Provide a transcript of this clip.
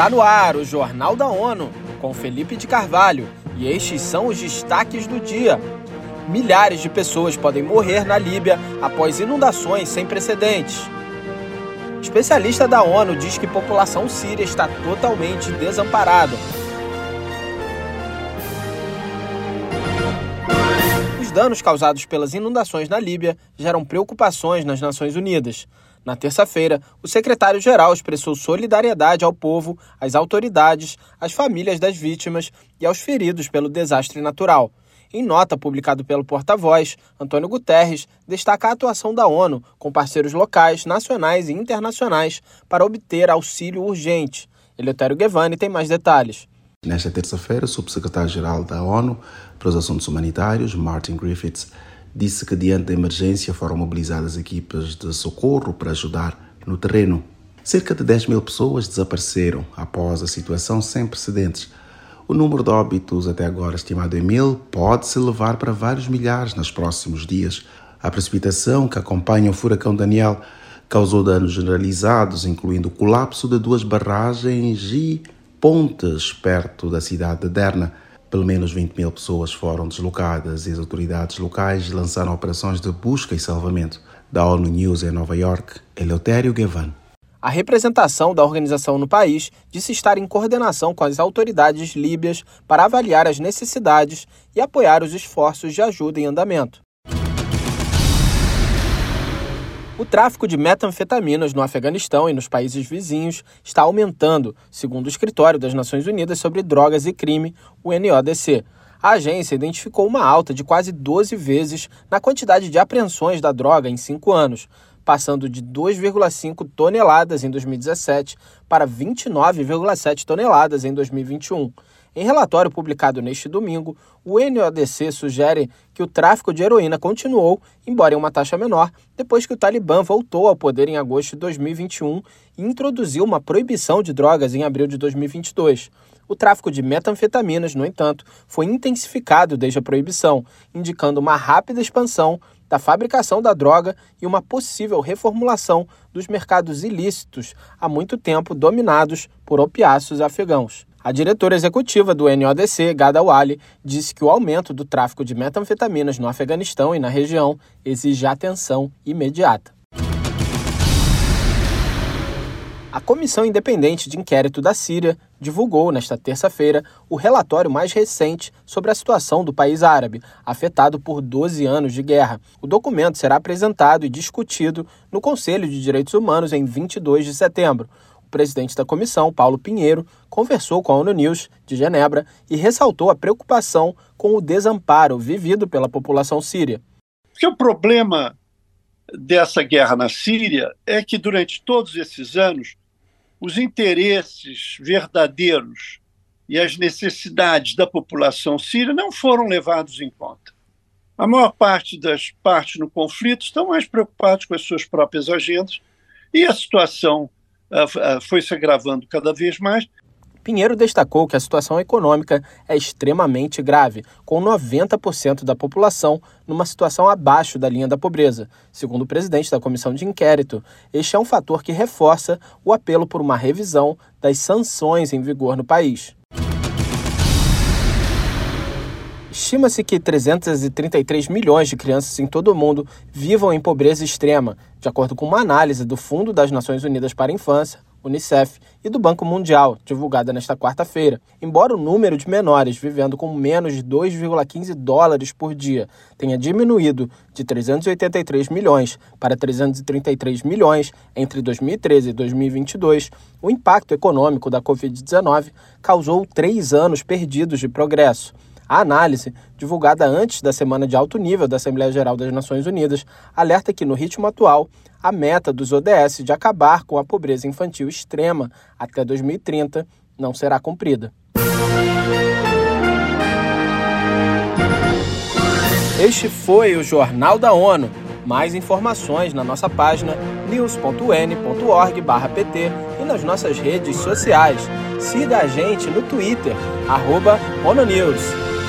Está no ar o Jornal da ONU, com Felipe de Carvalho, e estes são os destaques do dia. Milhares de pessoas podem morrer na Líbia após inundações sem precedentes. Especialista da ONU diz que população síria está totalmente desamparada. Os danos causados pelas inundações na Líbia geram preocupações nas Nações Unidas. Na terça-feira, o secretário-geral expressou solidariedade ao povo, às autoridades, às famílias das vítimas e aos feridos pelo desastre natural. Em nota publicada pelo porta-voz, Antônio Guterres destaca a atuação da ONU com parceiros locais, nacionais e internacionais para obter auxílio urgente. Eleutério Guevani tem mais detalhes. Nesta terça-feira, o subsecretário-geral da ONU para os Assuntos Humanitários, Martin Griffiths, disse que diante da emergência foram mobilizadas equipes de socorro para ajudar no terreno. Cerca de 10 mil pessoas desapareceram após a situação sem precedentes. O número de óbitos até agora estimado em mil pode se elevar para vários milhares nos próximos dias. A precipitação que acompanha o furacão Daniel causou danos generalizados, incluindo o colapso de duas barragens e pontes perto da cidade de Derna. Pelo menos 20 mil pessoas foram deslocadas e as autoridades locais lançaram operações de busca e salvamento. Da ONU News em Nova York, Eleutério Gavan. A representação da organização no país disse estar em coordenação com as autoridades líbias para avaliar as necessidades e apoiar os esforços de ajuda em andamento. O tráfico de metanfetaminas no Afeganistão e nos países vizinhos está aumentando, segundo o Escritório das Nações Unidas sobre Drogas e Crime, o NODC. A agência identificou uma alta de quase 12 vezes na quantidade de apreensões da droga em cinco anos, passando de 2,5 toneladas em 2017 para 29,7 toneladas em 2021. Em relatório publicado neste domingo, o NODC sugere que o tráfico de heroína continuou, embora em uma taxa menor, depois que o Talibã voltou ao poder em agosto de 2021 e introduziu uma proibição de drogas em abril de 2022. O tráfico de metanfetaminas, no entanto, foi intensificado desde a proibição, indicando uma rápida expansão da fabricação da droga e uma possível reformulação dos mercados ilícitos, há muito tempo dominados por opiáceos afegãos. A diretora executiva do NODC, Gada Wali, disse que o aumento do tráfico de metanfetaminas no Afeganistão e na região exige atenção imediata. A Comissão Independente de Inquérito da Síria divulgou nesta terça-feira o relatório mais recente sobre a situação do país árabe, afetado por 12 anos de guerra. O documento será apresentado e discutido no Conselho de Direitos Humanos em 22 de setembro presidente da comissão, Paulo Pinheiro, conversou com a ONU News de Genebra e ressaltou a preocupação com o desamparo vivido pela população síria. Porque o problema dessa guerra na Síria é que durante todos esses anos os interesses verdadeiros e as necessidades da população síria não foram levados em conta. A maior parte das partes no conflito estão mais preocupadas com as suas próprias agendas e a situação foi se agravando cada vez mais. Pinheiro destacou que a situação econômica é extremamente grave, com 90% da população numa situação abaixo da linha da pobreza. Segundo o presidente da comissão de inquérito, este é um fator que reforça o apelo por uma revisão das sanções em vigor no país. Estima-se que 333 milhões de crianças em todo o mundo vivam em pobreza extrema, de acordo com uma análise do Fundo das Nações Unidas para a Infância, Unicef, e do Banco Mundial, divulgada nesta quarta-feira. Embora o número de menores vivendo com menos de 2,15 dólares por dia tenha diminuído de 383 milhões para 333 milhões entre 2013 e 2022, o impacto econômico da Covid-19 causou três anos perdidos de progresso. A análise, divulgada antes da semana de alto nível da Assembleia Geral das Nações Unidas, alerta que, no ritmo atual, a meta dos ODS de acabar com a pobreza infantil extrema até 2030 não será cumprida. Este foi o Jornal da ONU. Mais informações na nossa página news.un.org/pt e nas nossas redes sociais. Siga a gente no Twitter, ONUNews.